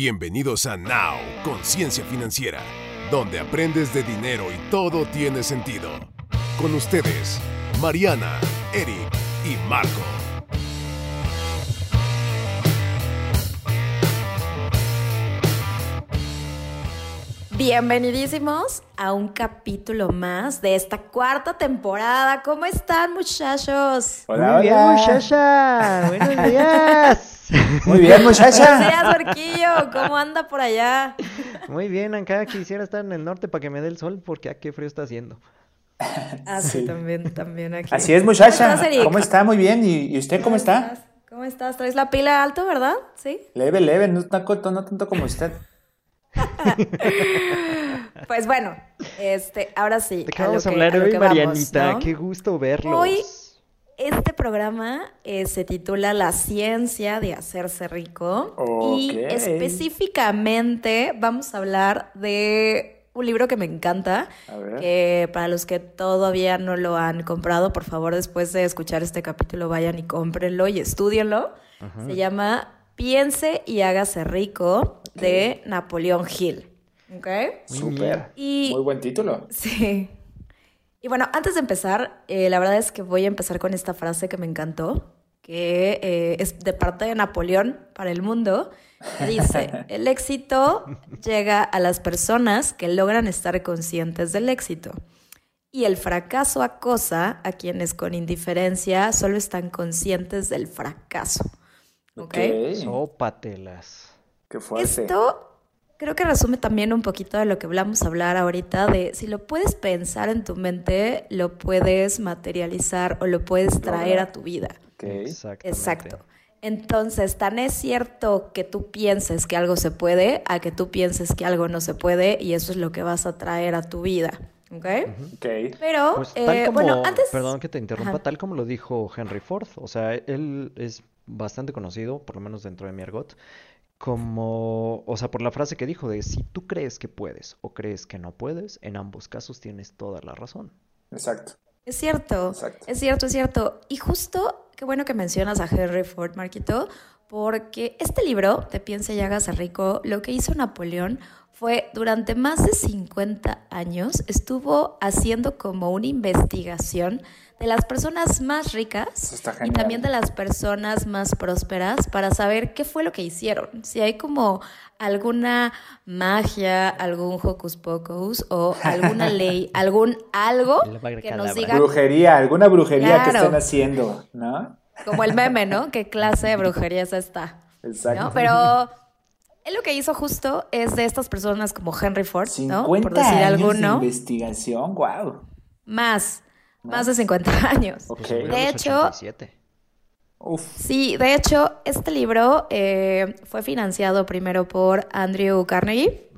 Bienvenidos a Now, Conciencia Financiera, donde aprendes de dinero y todo tiene sentido. Con ustedes, Mariana, Eric y Marco. Bienvenidísimos a un capítulo más de esta cuarta temporada. ¿Cómo están, muchachos? Hola, Muy bien, hola. muchacha. Buenos días. Muy bien, muchacha. días, Marquillo. ¿Cómo anda por allá? Muy bien, acá quisiera estar en el norte para que me dé el sol porque aquí qué frío está haciendo. Ah, sí, Sí. también, también aquí. Así es, ¿Cómo muchacha. estás? ¿Cómo está? Muy bien. ¿Y, y usted cómo está? estás? ¿Cómo estás? ¿Traes la pila alto, verdad? Sí. Leve, leve, no, tanto- no tanto como usted. Pues bueno, este, ahora sí. ¿De qué a hablar hoy, vamos, Marianita? ¿no? Qué gusto verlos. Hoy- Este programa eh, se titula La ciencia de hacerse rico y específicamente vamos a hablar de un libro que me encanta, que para los que todavía no lo han comprado, por favor después de escuchar este capítulo vayan y cómprenlo y estudienlo. Se llama Piense y hágase rico de Napoleón Hill. ¿Ok? Súper. Y Muy buen título. Sí. Y bueno, antes de empezar, eh, la verdad es que voy a empezar con esta frase que me encantó, que eh, es de parte de Napoleón para el mundo. que Dice, el éxito llega a las personas que logran estar conscientes del éxito. Y el fracaso acosa a quienes con indiferencia solo están conscientes del fracaso. ¿Ok? Sópatelas. Qué fuerte. Esto creo que resume también un poquito de lo que hablamos a hablar ahorita, de si lo puedes pensar en tu mente, lo puedes materializar o lo puedes traer a tu vida. Ok. Exactamente. Exacto. Entonces, tan es cierto que tú pienses que algo se puede, a que tú pienses que algo no se puede, y eso es lo que vas a traer a tu vida. ¿Ok? Ok. Pero, Pues tal eh, como, bueno, antes... perdón que te interrumpa, Ajá. tal como lo dijo Henry Ford, o sea, él es bastante conocido, por lo menos dentro de mi argot, como, o sea, por la frase que dijo de si tú crees que puedes o crees que no puedes, en ambos casos tienes toda la razón. Exacto. Es cierto, Exacto. es cierto, es cierto. Y justo, qué bueno que mencionas a Henry Ford, Marquito, porque este libro, de Piensa y hágase rico, lo que hizo Napoleón fue durante más de 50 años estuvo haciendo como una investigación de las personas más ricas y también de las personas más prósperas para saber qué fue lo que hicieron. Si hay como alguna magia, algún hocus pocus o alguna ley, algún algo que nos diga Brujería, alguna brujería que estén haciendo, ¿no? como el meme, ¿no? ¿Qué clase de brujería es esta? Exacto. ¿No? Pero él lo que hizo justo es de estas personas como Henry Ford, 50 ¿no? Por decir años alguno, de investigación, wow. más, más de 50 años. Ok. Pues De hecho, 87. Uf. Sí, de hecho, este libro eh, fue financiado primero por Andrew Carnegie,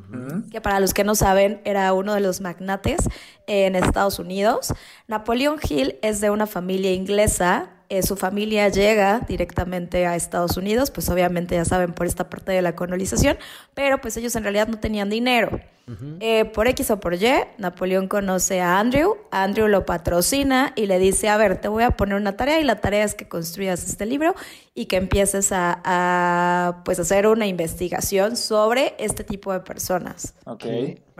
que para los que no saben era uno de los magnates en Estados Unidos. Napoleón Hill es de una familia inglesa. Eh, su familia llega directamente a Estados Unidos, pues obviamente ya saben por esta parte de la colonización, pero pues ellos en realidad no tenían dinero. Eh, por X o por Y, Napoleón conoce a Andrew, Andrew lo patrocina y le dice, a ver, te voy a poner una tarea y la tarea es que construyas este libro y que empieces a, a, pues hacer una investigación sobre este tipo de personas. Ok.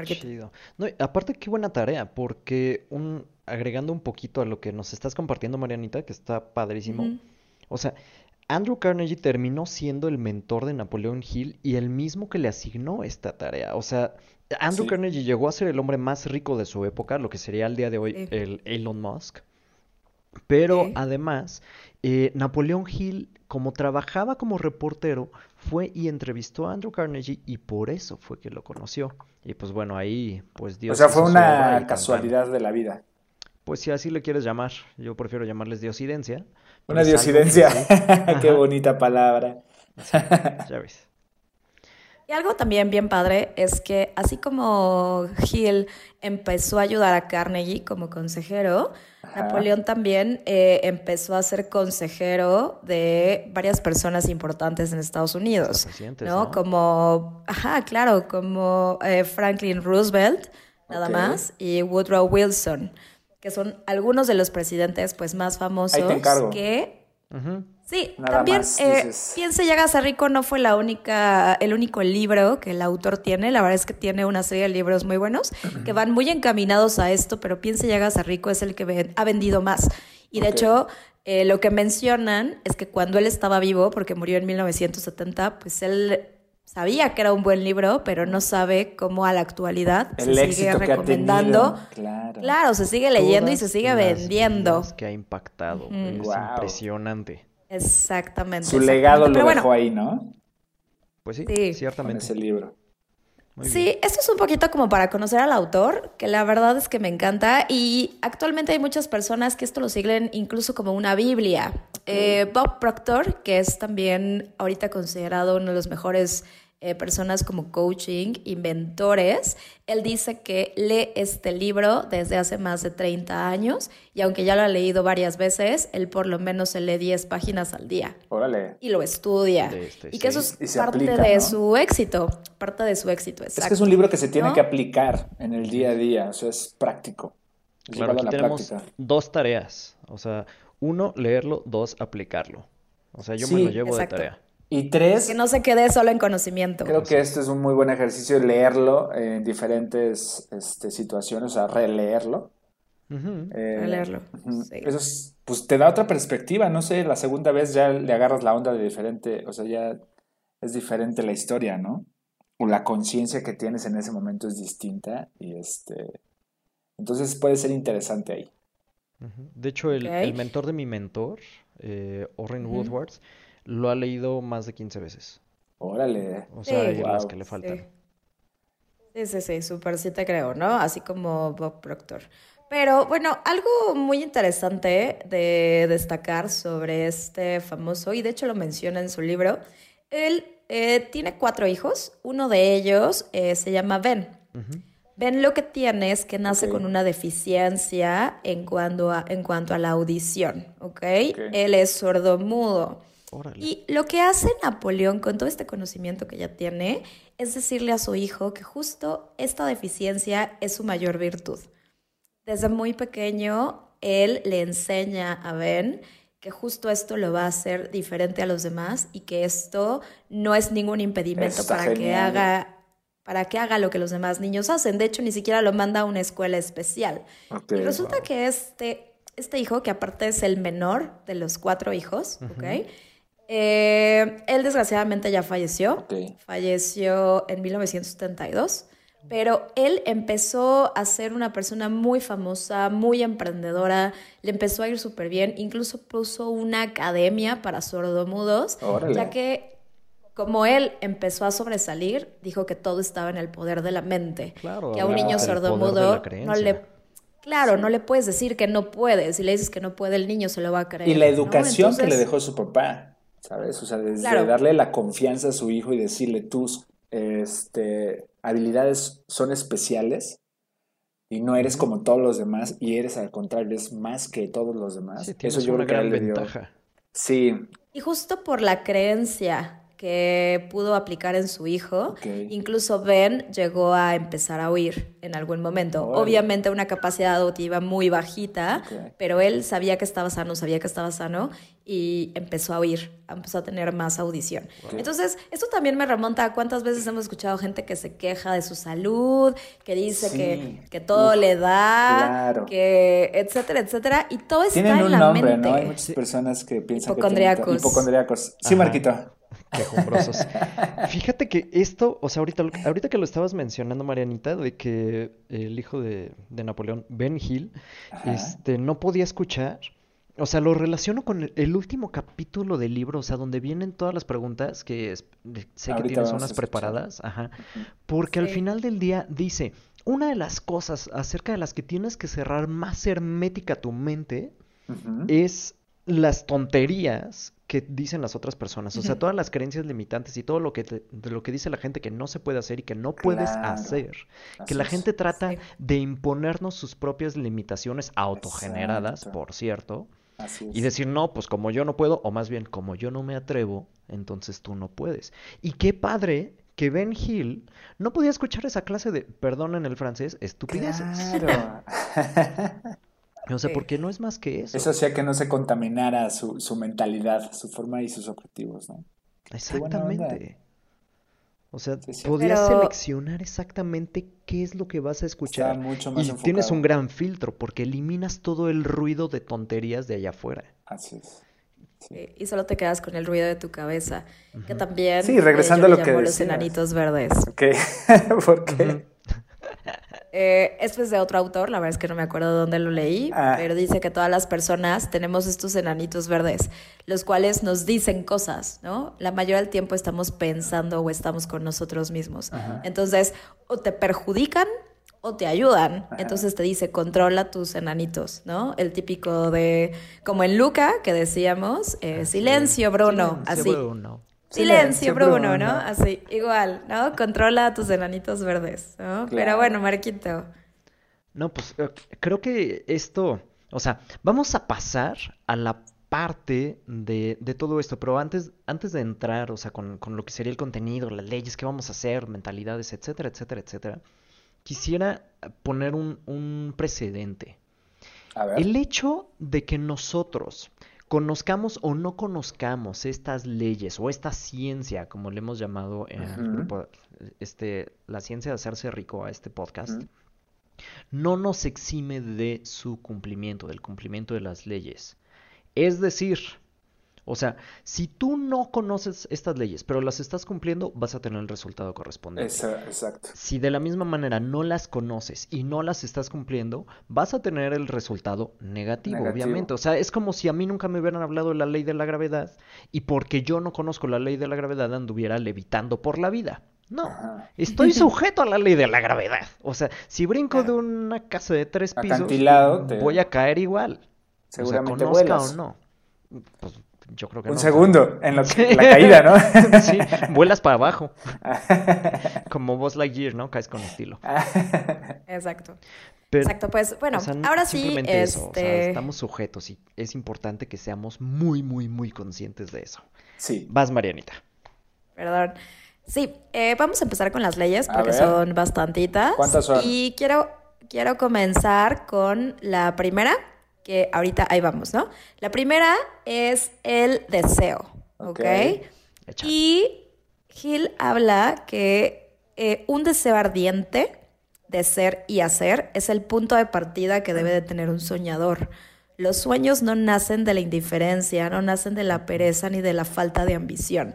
Chido. No, aparte, qué buena tarea, porque un, agregando un poquito a lo que nos estás compartiendo, Marianita, que está padrísimo. O sea, Andrew Carnegie terminó siendo el mentor de Napoleón Hill y el mismo que le asignó esta tarea. O sea, Andrew Sí. Carnegie llegó a ser el hombre más rico de su época, lo que sería al día de hoy Sí. el Elon Musk. Pero además, eh, Napoleón Hill, como trabajaba como reportero, fue y entrevistó a Andrew Carnegie y por eso fue que lo conoció. Y pues bueno, ahí pues Dios O sea, fue una casualidad de la vida. Pues si así le quieres llamar, yo prefiero llamarles diosidencia. Una que diosidencia. Qué bonita palabra. ya ves. Y algo también bien padre es que así como Hill empezó a ayudar a Carnegie como consejero, Ajá. Napoleón también eh, empezó a ser consejero de varias personas importantes en Estados Unidos, ¿no? ¿no? Como, ajá, claro, como eh, Franklin Roosevelt, nada más, y Woodrow Wilson, que son algunos de los presidentes pues más famosos encargo. que Ujú. Sí, Nada también más, eh. Piense y hágase rico no fue la única, el único libro que el autor tiene. La verdad es que tiene una serie de libros muy buenos que van muy encaminados a esto, pero Piense y hágase rico es el que ven- ha vendido más. Y de hecho, eh, lo que mencionan es que cuando él estaba vivo, porque murió en 1970, pues él sabía que era un buen libro, pero no sabe cómo a la actualidad El se sigue éxito que ha recomendando. tenido. Claro. Claro, se sigue leyendo y se sigue vendiendo. que ha impactado. Es impresionante. Exactamente. Su exactamente. legado lo bueno, dejó ahí, ¿no? Pues sí, Sí. Con ciertamente. ese libro. Muy Sí, bien. esto es un poquito como para conocer al autor, que la verdad es que me encanta y actualmente hay muchas personas que esto lo siguen incluso como una Biblia. Eh, Bob Proctor, que es también ahorita considerado uno de los mejores eh, personas como coaching, inventores, él dice que lee este libro desde hace más de 30 años y aunque ya lo ha leído varias veces, él por lo menos se lee 10 páginas al día Órale. y lo estudia. De este, y que sí. eso es parte aplica, de ¿no? su éxito, parte de su éxito, exacto. Es que es un libro que se tiene ¿No? que aplicar en el día a día, o sea, es práctico. Es Claro, aquí tenemos práctica. dos tareas. O sea, uno, leerlo, dos, aplicarlo. O sea, yo me lo llevo exacto. de tarea. Y tres, Que no se quede solo en conocimiento. creo que esto es un muy buen ejercicio leerlo en diferentes este, situaciones, o sea, releerlo. Eh, leerlo. ujú. sí. Eso es, pues te da otra perspectiva, no sé, la segunda vez ya le agarras la onda de diferente, o sea, ya es diferente la historia, ¿no? O la conciencia que tienes en ese momento es distinta y este, entonces puede ser interesante ahí. De hecho, el, mentor de mi mentor, eh, Orrin Ujú. Lo ha leído más de 15 veces. Órale. O sea, Sí. hay las Wow. que le faltan. Sí, sí, sí, súper sí te creo, ¿no? Así como Bob Proctor. Pero bueno, algo muy interesante de destacar sobre este famoso, y de hecho lo menciona en su libro, él eh, tiene cuatro hijos, uno de ellos eh, se llama Ben. Ben lo que tiene es que nace con una deficiencia en cuanto a, en cuanto a la audición, ¿ok? Ok. Él es sordomudo. Órale. Y lo que hace Napoleón con todo este conocimiento que ya tiene es decirle a su hijo que justo esta deficiencia es su mayor virtud. Desde muy pequeño, él le enseña a Ben que justo esto lo va a hacer diferente a los demás y que esto no es ningún impedimento está para que haga para que haga lo que los demás niños hacen. De hecho, ni siquiera lo manda a una escuela especial. Y resulta wow. que este, este hijo, que aparte es el menor de los cuatro hijos, ¿ok? Eh, él desgraciadamente ya falleció. Falleció en 1972. Pero él empezó a ser una persona muy famosa, muy emprendedora, le empezó a ir súper bien, incluso puso una academia para sordomudos, Órale. ya que como él empezó a sobresalir, dijo que todo estaba en el poder de la mente, Claro, que a un niño sordomudo no le... Claro, no le puedes decir que no puede, si le dices que no puede, el niño se lo va a creer. Y la ¿no? educación que le dejó su papá, ¿sabes? O sea, desde Claro. darle la confianza a su hijo y decirle tus este, habilidades son especiales y no eres como todos los demás y eres al contrario, eres más que todos los demás. Sí, Eso yo una creo que gran le dio. ventaja. Sí, Y justo por la creencia que pudo aplicar en su hijo, incluso Ben llegó a empezar a oír en algún momento. Obviamente una capacidad auditiva muy bajita, pero él sabía que estaba sano, sabía que estaba sano y empezó a oír, empezó a tener más audición. Entonces, esto también me remonta a cuántas veces hemos escuchado gente que se queja de su salud, que dice Sí. que, que todo Uf, le da, claro. que etcétera, etcétera, y todo está tienen en un la nombre, mente. ¿no? Hay muchas personas que piensan que Hipocondriacos. tienen hipocondriacos. Sí, Ajá. Marquito. Quejumbrosos. Fíjate que esto, o sea, ahorita, ahorita que lo estabas mencionando, Marianita, de que el hijo de, de Napoleón, Ben Hill, Ajá. este, no podía escuchar. O sea, lo relaciono con el, último capítulo del libro, o sea, donde vienen todas las preguntas que es- sé que tienes unas preparadas, ajá, porque al final del día dice, una de las cosas acerca de las que tienes que cerrar más hermética tu mente es las tonterías que dicen las otras personas, o sea, todas las creencias limitantes y todo lo que te- de lo que dice la gente que no se puede hacer y que no puedes Claro. hacer. Así Que la es. gente trata Sí. de imponernos sus propias limitaciones autogeneradas, Exacto. por cierto, Así y decir, no, pues como yo no puedo, o más bien, como yo no me atrevo, entonces tú no puedes. Y qué padre que Ben Hill no podía escuchar esa clase de, perdón en el francés, estupideces. Claro. O sea, porque no es más que eso. Eso hacía que no se contaminara su, su mentalidad, su forma y sus objetivos, ¿no? Exactamente. O sea, podrías seleccionar exactamente qué es lo que vas a escuchar. Mucho más y tienes un gran filtro porque eliminas todo el ruido de tonterías de allá afuera. Así es. Y solo te quedas con el ruido de tu cabeza. Que también. Sí, regresando a lo que. los enanitos verdes. Ok. ¿Por qué? Eh, esto es de otro autor, la verdad es que no me acuerdo de dónde lo leí, ah. pero dice que todas las personas tenemos estos enanitos verdes, los cuales nos dicen cosas, ¿no? La mayoría del tiempo estamos pensando o estamos con nosotros mismos. Entonces, o te perjudican o te ayudan. Entonces te dice, controla tus enanitos, ¿no? El típico de, como en Luca, que decíamos, eh, silencio, Bruno, así. Silencio, Bruno, ¿no? Así, igual, ¿no? Controla a tus enanitos verdes, ¿no? Pero bueno, Marquito. No, pues eh, creo que esto, o sea, vamos a pasar a la parte de, de todo esto, pero antes, antes de entrar, o sea, con, con, lo que sería el contenido, las leyes, qué vamos a hacer, mentalidades, etcétera, etcétera, etcétera, quisiera poner un, un precedente. A ver. El hecho de que nosotros conozcamos o no conozcamos estas leyes o esta ciencia, como le hemos llamado en el grupo, este, la ciencia de hacerse rico a este podcast, no nos exime de su cumplimiento, del cumplimiento de las leyes. Es decir, o sea, si tú no conoces estas leyes, pero las estás cumpliendo, vas a tener el resultado correspondiente. Exacto. Si de la misma manera no las conoces y no las estás cumpliendo, vas a tener el resultado negativo, obviamente. O sea, es como si a mí nunca me hubieran hablado de la ley de la gravedad y porque yo no conozco la ley de la gravedad anduviera levitando por la vida. No, estoy sujeto a la ley de la gravedad. O sea, si brinco de una casa de tres pisos, voy a caer igual. Seguramente o sea, o no. Pues, yo creo que Un segundo en, lo que, la caída, ¿no? sí, vuelas para abajo. Como Buzz Lightyear, ¿no? Caes con estilo. Exacto. Exacto, pues bueno, ahora sí, este... estamos sujetos y es importante que seamos muy, muy, muy conscientes de eso. Sí. Vas, Marianita. Perdón. Sí, eh, vamos a empezar con las leyes porque son bastantitas. ¿Cuántas son? Y quiero, quiero comenzar con la primera, que ahorita ahí vamos, ¿no? La primera es el deseo, ¿ok? Y Gil habla que eh, un deseo ardiente de ser y hacer es el punto de partida que debe de tener un soñador. Los sueños no nacen de la indiferencia, no nacen de la pereza ni de la falta de ambición.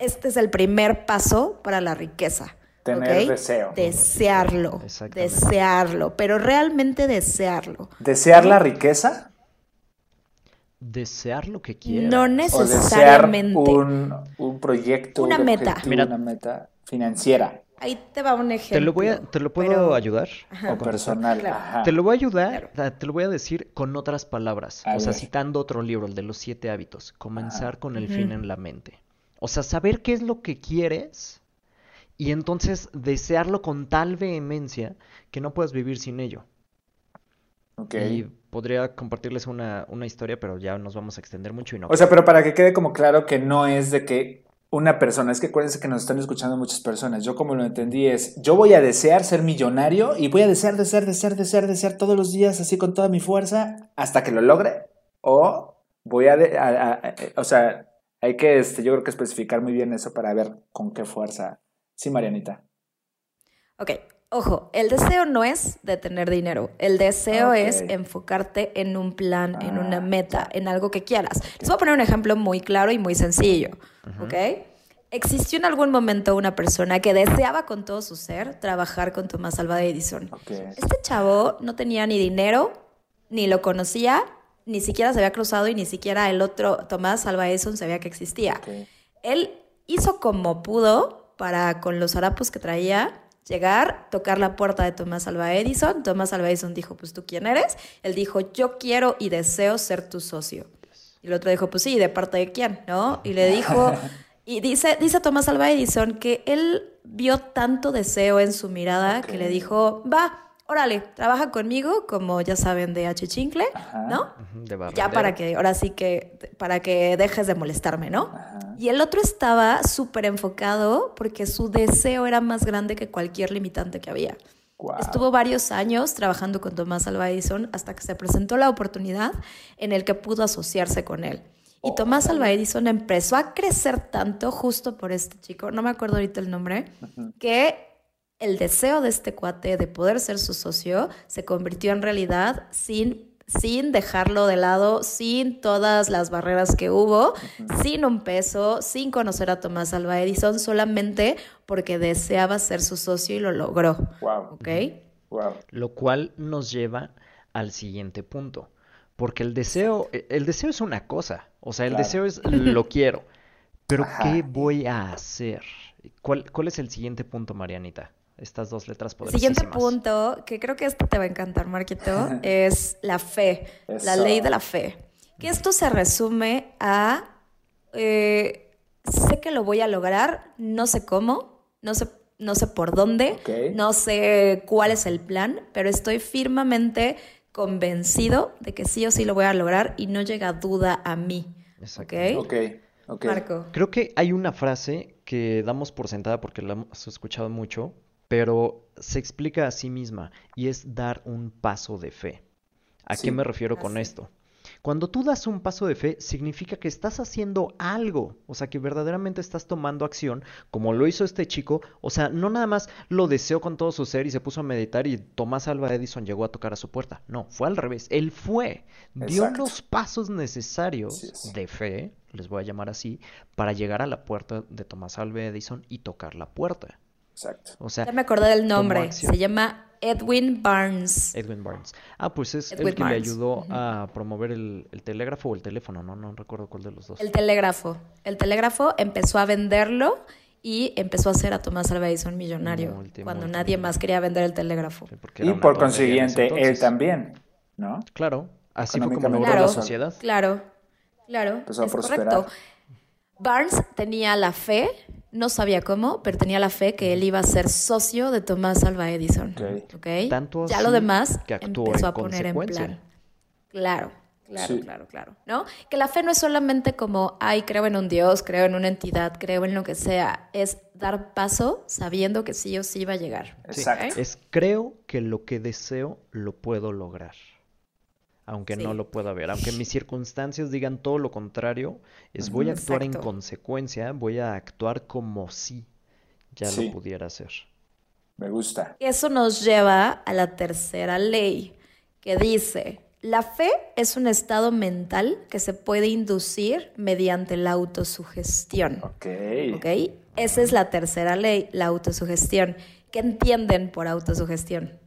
Este es el primer paso para la riqueza. Tener deseo. Desearlo. Desearlo, pero realmente desearlo. ¿Desear la riqueza? Desear lo que quieras. No necesariamente. un, un, proyecto. Una meta. una meta financiera. Ahí te va un ejemplo. ¿Te lo, voy a, te lo puedo ayudar? o personal. Te lo voy a ayudar, te lo voy a decir con otras palabras. o sea, citando otro libro, el de los siete hábitos. Comenzar con el fin en la mente. O sea, saber qué es lo que quieres y entonces desearlo con tal vehemencia que no puedes vivir sin ello. Okay. Y podría compartirles una, una, historia, pero ya nos vamos a extender mucho y no. O sea, pero para que quede como claro que no es de que una persona, es que acuérdense que nos están escuchando muchas personas. Yo como lo entendí es, yo voy a desear ser millonario y voy a desear, desear, desear, desear, desear todos los días así con toda mi fuerza hasta que lo logre. O voy a, a o sea, hay que, este, yo creo que especificar muy bien eso para ver con qué fuerza Sí, Marianita. Ok, ojo, el deseo no es de tener dinero. El deseo es enfocarte en un plan, en una ah, meta, en algo que quieras. Les voy a poner un ejemplo muy claro y muy sencillo. ¿Ok? ¿Existió en algún momento una persona que deseaba con todo su ser trabajar con Tomás Alva Edison? Este chavo no tenía ni dinero, ni lo conocía, ni siquiera se había cruzado y ni siquiera el otro Tomás Alva Edison sabía que existía. Él hizo como pudo para con los harapos que traía llegar, tocar la puerta de Tomás Alva Edison. Tomás Alva Edison dijo, pues tú quién eres? Él dijo, yo quiero y deseo ser tu socio. Y el otro dijo, pues sí, ¿de parte de quién? ¿No? Y le dijo, y dice, dice Tomás Alva Edison que él vio tanto deseo en su mirada que le dijo, va, órale, trabaja conmigo, como ya saben, de H. Chincle, ¿no? ya para que, ahora sí que, para que dejes de molestarme, ¿no? Y el otro estaba súper enfocado porque su deseo era más grande que cualquier limitante que había. Wow. Estuvo varios años trabajando con Tomás Alva Edison hasta que se presentó la oportunidad en el que pudo asociarse con él. Y Tomás Alva Edison empezó a crecer tanto justo por este chico, no me acuerdo ahorita el nombre, que el deseo de este cuate de poder ser su socio se convirtió en realidad sin, sin dejarlo de lado, sin todas las barreras que hubo, sin un peso, sin conocer a Tomás Alva Edison, solamente porque deseaba ser su socio y lo logró. Wow. ¿Ok? Wow. Lo cual nos lleva al siguiente punto. Porque el deseo, e- el deseo es una cosa. O sea, el Claro. deseo es lo quiero. Pero Ajá. ¿qué voy a hacer? ¿Cuál, cuál es el siguiente punto, Marianita? Estas dos letras Siguiente poderosísimas. punto, que creo que esto te va a encantar, Marquito, es la fe, la ley de la fe. Que esto se resume a, eh, sé que lo voy a lograr, no sé cómo, no sé, no sé por dónde, no sé cuál es el plan, pero estoy firmemente convencido de que sí o sí lo voy a lograr y no llega duda a mí. Exacto. ¿Ok? Ok, ok. Marco. Creo que hay una frase que damos por sentada porque la hemos escuchado mucho, pero se explica a sí misma y es dar un paso de fe. ¿A Sí. qué me refiero con esto? Cuando tú das un paso de fe, significa que estás haciendo algo, o sea, que verdaderamente estás tomando acción, como lo hizo este chico, o sea, no nada más lo deseó con todo su ser y se puso a meditar y Tomás Alva Edison llegó a tocar a su puerta. No, fue al revés, él fue, dio los pasos necesarios de fe, les voy a llamar así, para llegar a la puerta de Tomás Alva Edison y tocar la puerta. Exacto. O sea, Ya me acordé del nombre, se llama Edwin Barnes. Edwin Barnes. Ah, pues es Edwin el que le Barnes. ayudó a promover el, el telégrafo o el teléfono, no, no recuerdo cuál de los dos. El telégrafo. El telégrafo empezó a venderlo y empezó a hacer a Tomás Alva Edison millonario cuando nadie más quería vender el telégrafo. Sí, Y por consiguiente, él también, ¿no? Claro, así fue como logró la Claro. sociedad. Claro, claro, Empezó a prosperar. correcto. Barnes tenía la fe, no sabía cómo, pero tenía la fe que él iba a ser socio de Tomás Alva Edison. Tanto ya lo demás que actuó empezó en a poner en plan. Claro, claro, Sí. claro, claro. ¿No? Que la fe no es solamente como, ay, creo en un Dios, creo en una entidad, creo en lo que sea. Es dar paso sabiendo que sí o sí va a llegar. Exacto. Es creo que lo que deseo lo puedo lograr. Aunque no lo pueda ver, aunque mis circunstancias digan todo lo contrario, es voy a actuar en consecuencia, voy a actuar como si ya Sí. lo pudiera hacer. Me gusta. Eso nos lleva a la tercera ley, que dice, la fe es un estado mental que se puede inducir mediante la autosugestión. Ok. ¿Ok? Esa es la tercera ley, la autosugestión. ¿Qué entienden por autosugestión?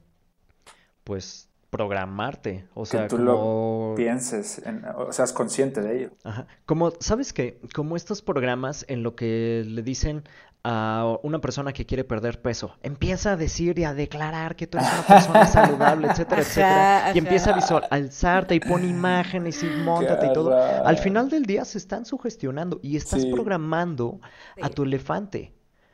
Pues programarte, o Que sea, tú como... lo pienses, en- o seas consciente de ello. Ajá. Como, ¿sabes qué? Como estos programas en lo que le dicen a una persona que quiere perder peso, empieza a decir y a declarar que tú eres una persona saludable, etcétera, Ajá, etcétera, y empieza a visualizarte y pone imágenes y montate y todo. Al final del día se están sugestionando y estás Sí. programando a tu elefante.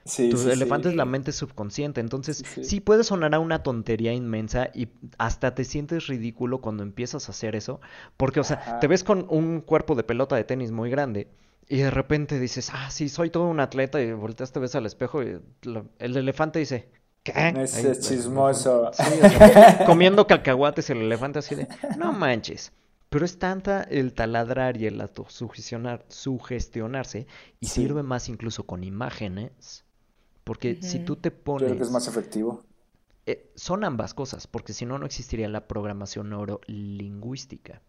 Sí, Tu sí, elefante sí. es la mente subconsciente, entonces Sí, puede sonar a una tontería inmensa y hasta te sientes ridículo cuando empiezas a hacer eso, porque, o sea, Ajá. te ves con un cuerpo de pelota de tenis muy grande y de repente dices, ah, sí, soy todo un atleta y volteas, te ves al espejo y lo- el elefante dice, ¿qué? No es Ahí, chismoso. Sí, o sea, comiendo cacahuates el elefante así de, no manches. Pero es tanta el taladrar y el autosugestionar, sugestionarse y Sí. sirve más incluso con imágenes. Porque si tú te Yo creo que es pones... más efectivo. eh, son ambas cosas, porque si no, no existiría la programación neurolingüística.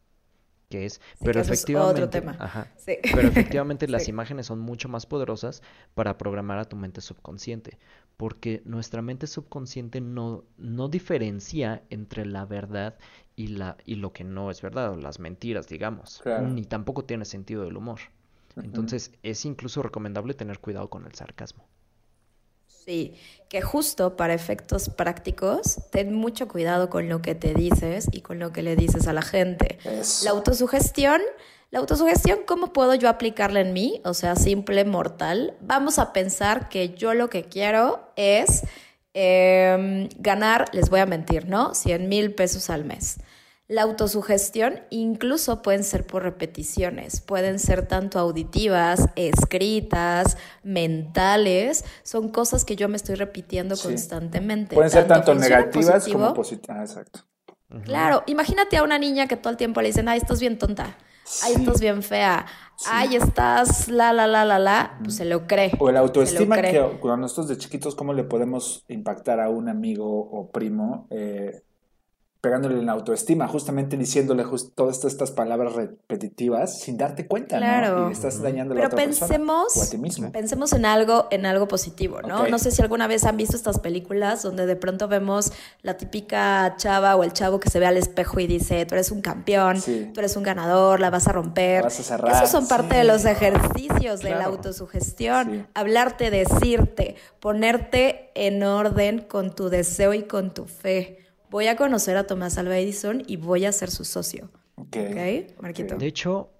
Que es, Sí, pero que efectivamente, otro tema. ajá, Sí. pero efectivamente las imágenes son mucho más poderosas para programar a tu mente subconsciente, porque nuestra mente subconsciente no, no diferencia entre la verdad y, la, y lo que no es verdad, o las mentiras, digamos, Claro. ni tampoco tiene sentido del humor. Entonces es incluso recomendable tener cuidado con el sarcasmo. Sí, que justo para efectos prácticos, ten mucho cuidado con lo que te dices y con lo que le dices a la gente. Eso. La autosugestión, la autosugestión, ¿cómo puedo yo aplicarla en mí? O sea, simple, mortal. Vamos a pensar que yo lo que quiero es em, ganar, les voy a mentir, ¿no? 100 mil pesos al mes. La autosugestión incluso pueden ser por repeticiones, pueden ser tanto auditivas, escritas, mentales, son cosas que yo me estoy repitiendo constantemente. Pueden ser tanto, negativas como positivas. Ah, exacto. Claro, imagínate a una niña que todo el tiempo le dicen, ay, estás bien tonta, ay, estás bien fea, ay, estás la, la, la, la, la, pues se lo cree. O el autoestima que cuando nosotros de chiquitos, ¿cómo le podemos impactar a un amigo o primo? Eh, pegándole en la autoestima, justamente diciéndole todas estas palabras repetitivas sin darte cuenta, claro. ¿no? Y estás dañando Pero a otra pensemos, persona o a ti mismo. Pensemos en algo, en algo positivo, ¿no? No sé si alguna vez han visto estas películas donde de pronto vemos la típica chava o el chavo que se ve al espejo y dice, tú eres un campeón, tú eres un ganador, la vas a romper. Vas a cerrar. Esos son parte de los ejercicios de la autosugestión. Hablarte, decirte, ponerte en orden con tu deseo y con tu fe voy a conocer a Tomás Alva Edison y voy a ser su socio. Ok. Marquito. De hecho,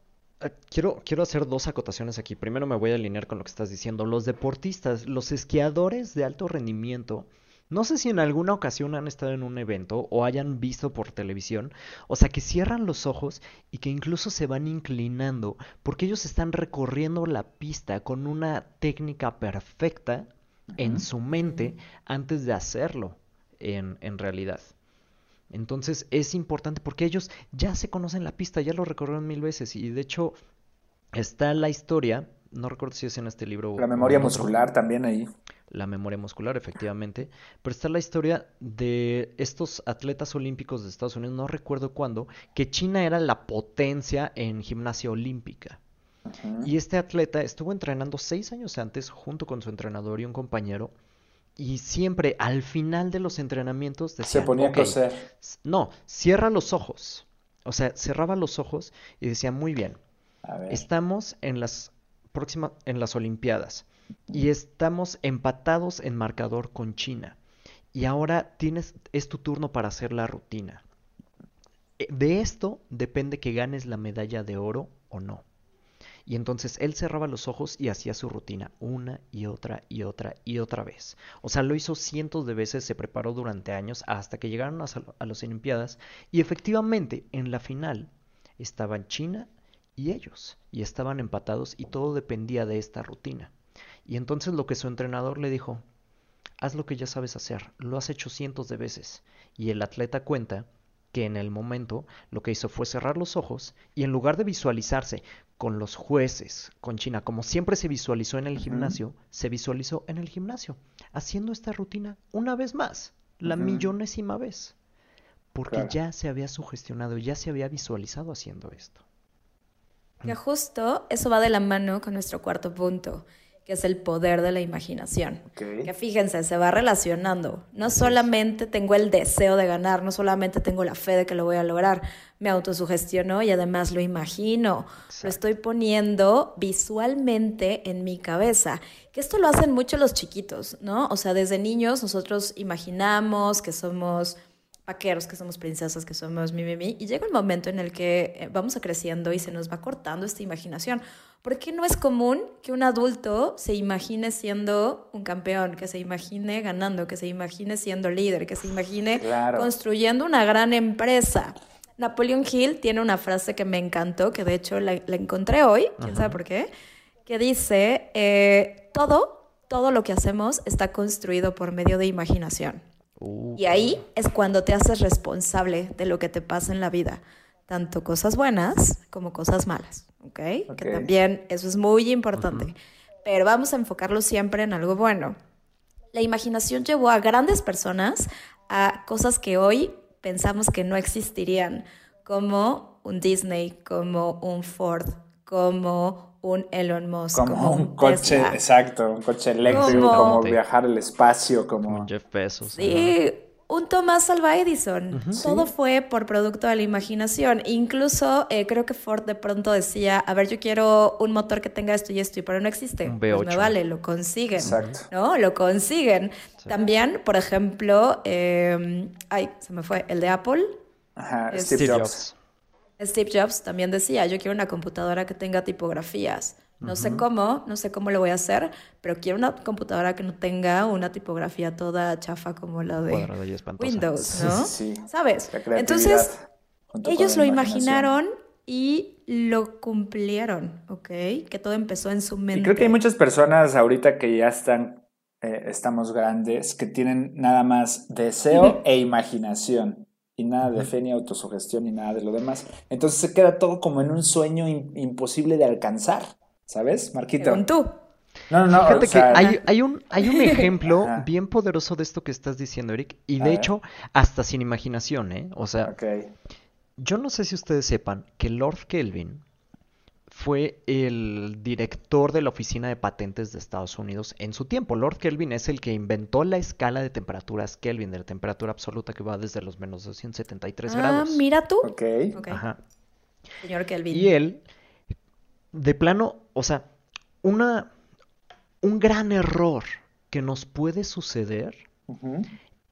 eh, Quiero, quiero hacer dos acotaciones aquí. Primero me voy a alinear con lo que estás diciendo. Los deportistas, los esquiadores de alto rendimiento, no sé si en alguna ocasión han estado en un evento o hayan visto por televisión, o sea, que cierran los ojos y que incluso se van inclinando porque ellos están recorriendo la pista con una técnica perfecta en su mente antes de hacerlo en, en realidad. Entonces es importante porque ellos ya se conocen la pista, ya lo recorrieron mil veces y de hecho está la historia, no recuerdo si es en este libro. La memoria muscular también ahí. La memoria muscular, efectivamente. Pero está la historia de estos atletas olímpicos de Estados Unidos, no recuerdo cuándo, que China era la potencia en gimnasia olímpica. Y este atleta estuvo entrenando seis años antes junto con su entrenador y un compañero y siempre al final de los entrenamientos decía, se ponía a coser. No, cierra los ojos. O sea, cerraba los ojos y decía, muy bien, estamos en las próximas, en las Olimpiadas y estamos empatados en marcador con China. Y ahora tienes, es tu turno para hacer la rutina. Eh, de esto depende que ganes la medalla de oro o no. Y entonces él cerraba los ojos y hacía su rutina una y otra y otra y otra vez. O sea, lo hizo cientos de veces, se preparó durante años hasta que llegaron a, a las Olimpiadas y efectivamente en la final estaban China y ellos y estaban empatados y todo dependía de esta rutina. Y entonces lo que su entrenador le dijo, haz lo que ya sabes hacer, lo has hecho cientos de veces. Y el atleta cuenta que en el momento lo que hizo fue cerrar los ojos y en lugar de visualizarse con los jueces, con China, como siempre se visualizó en el gimnasio, se visualizó en el gimnasio, haciendo esta rutina una vez más, la millonésima vez, porque ya se había sugestionado, ya se había visualizado haciendo esto. Que justo eso va de la mano con nuestro cuarto punto, que es el poder de la imaginación. Que fíjense, se va relacionando. No solamente tengo el deseo de ganar, no solamente tengo la fe de que lo voy a lograr, me autosugestiono y además lo imagino. Lo estoy poniendo visualmente en mi cabeza. Que esto lo hacen mucho los chiquitos, ¿no? O sea, desde niños nosotros imaginamos que somos vaqueros, que somos princesas, que somos mi, mi, mi, y llega un momento en el que eh, vamos creciendo y se nos va cortando esta imaginación. ¿Por qué no es común que un adulto se imagine siendo un campeón, que se imagine ganando, que se imagine siendo líder, que se imagine construyendo una gran empresa? Napoleon Hill tiene una frase que me encantó, que de hecho la, encontré hoy, quién sabe por qué, que dice, eh, todo, todo lo que hacemos está construido por medio de imaginación. Uh, y ahí es cuando te haces responsable de lo que te pasa en la vida, tanto cosas buenas como cosas malas, ¿ok? Que también eso es muy importante. Pero vamos a enfocarlo siempre en algo bueno. La imaginación llevó a grandes personas a cosas que hoy pensamos que no existirían, como un Disney, como un Ford, como un Elon Musk. Como, un coche, exacto, un coche eléctrico, como, viajar al espacio, como... Jeff Bezos. Sí, un Thomas Alva Edison. Todo fue por producto de la imaginación. Incluso eh, creo que Ford de pronto decía, a ver, yo quiero un motor que tenga esto y esto, y pero no existe. Un Pues me vale, lo consiguen. Exacto. ¿No? Lo consiguen. También, por ejemplo, em, ay, se me fue, el de Apple. Ajá, Steve Jobs. Steve Jobs también decía, yo quiero una computadora que tenga tipografías. No sé cómo, no sé cómo lo voy a hacer, pero quiero una computadora que no tenga una tipografía toda chafa como la de Windows, ¿no? Sí, ¿Sabes? Entonces, Ellos lo imaginaron y lo cumplieron, ¿ok? Que todo empezó en su mente. Y creo que hay muchas personas ahorita que ya están, eh, estamos grandes, que tienen nada más deseo e imaginación y nada de fe ni autosugestión ni nada de lo demás. Entonces se queda todo como en un sueño imposible de alcanzar, ¿sabes, Marquito? Con tú. No, no, no. Fíjate que hay, un, hay un ejemplo bien poderoso de esto que estás diciendo, Eric, y de hecho, hasta sin imaginación, ¿eh? O sea, yo no sé si ustedes sepan que Lord Kelvin fue el director de la Oficina de Patentes de Estados Unidos en su tiempo. Lord Kelvin es el que inventó la escala de temperaturas Kelvin, de la temperatura absoluta que va desde los menos 273 ah, grados. Ah, mira tú. Ok. Ajá. Señor Kelvin. Y él, de plano, o sea, una, un gran error que nos puede suceder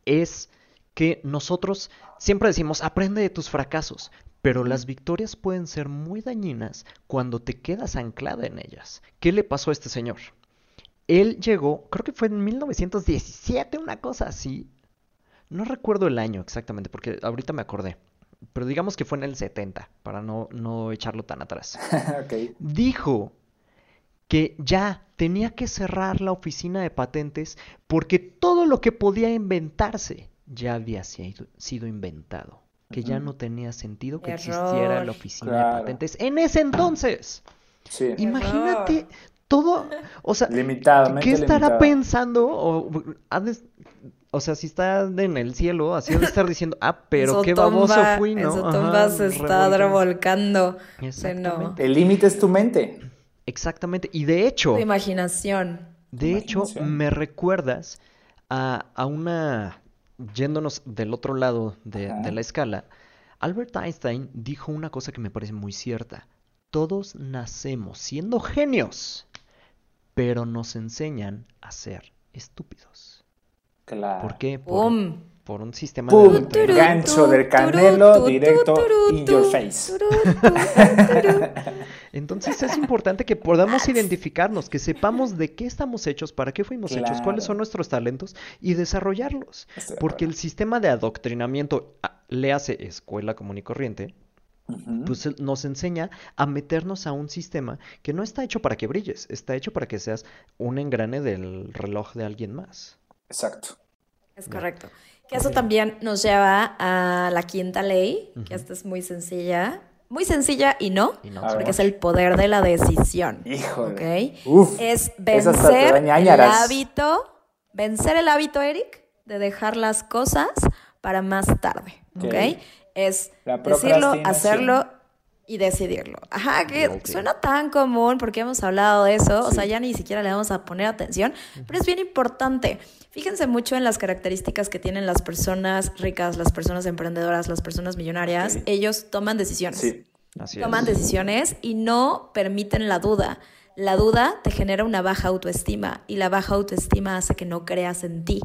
es que nosotros siempre decimos, aprende de tus fracasos, pero las victorias pueden ser muy dañinas cuando te quedas anclada en ellas. ¿Qué le pasó a este señor? Él llegó, creo que fue en 1917, una cosa así. No recuerdo el año exactamente, porque ahorita me acordé. Pero digamos que fue en el 70, para no, no echarlo tan atrás. Dijo que ya tenía que cerrar la oficina de patentes porque todo lo que podía inventarse ya había sido inventado, que ya no tenía sentido que existiera la oficina de patentes en ese entonces. Imagínate todo, o sea, ¿qué estará pensando? O, sea, si está en el cielo, así debe estar diciendo, ah, pero qué baboso fui, ¿no? Su tumba se está revolcando. El límite es tu mente. Exactamente, y de hecho... Tu imaginación. De hecho, me recuerdas a, a una yéndonos del otro lado de, la escala, Albert Einstein dijo una cosa que me parece muy cierta. Todos nacemos siendo genios, pero nos enseñan a ser estúpidos. Claro. ¿Por qué? por un sistema de gancho del canelo directo in your face. Entonces es importante que podamos identificarnos, que sepamos de qué estamos hechos, para qué fuimos hechos, cuáles son nuestros talentos y desarrollarlos. Porque el sistema de adoctrinamiento, ah, le hace escuela común y corriente, pues nos enseña a meternos a un sistema que no está hecho para que brilles, está hecho para que seas un engrane del reloj de alguien más. Exacto. Es correcto. Que eso también nos lleva a la quinta ley, que esta es muy sencilla. Muy sencilla y no, porque es el poder de la decisión. Híjole. es vencer el hábito, vencer el hábito, Eric, de dejar las cosas para más tarde. ¿Ok? Es decirlo, hacerlo y decidirlo. Ajá, que suena tan común porque hemos hablado de eso, o sea, ya ni siquiera le vamos a poner atención, pero es bien importante. Fíjense mucho en las características que tienen las personas ricas, las personas emprendedoras, las personas millonarias. Ellos toman decisiones. Sí, así Toman decisiones y no permiten la duda. La duda te genera una baja autoestima y la baja autoestima hace que no creas en ti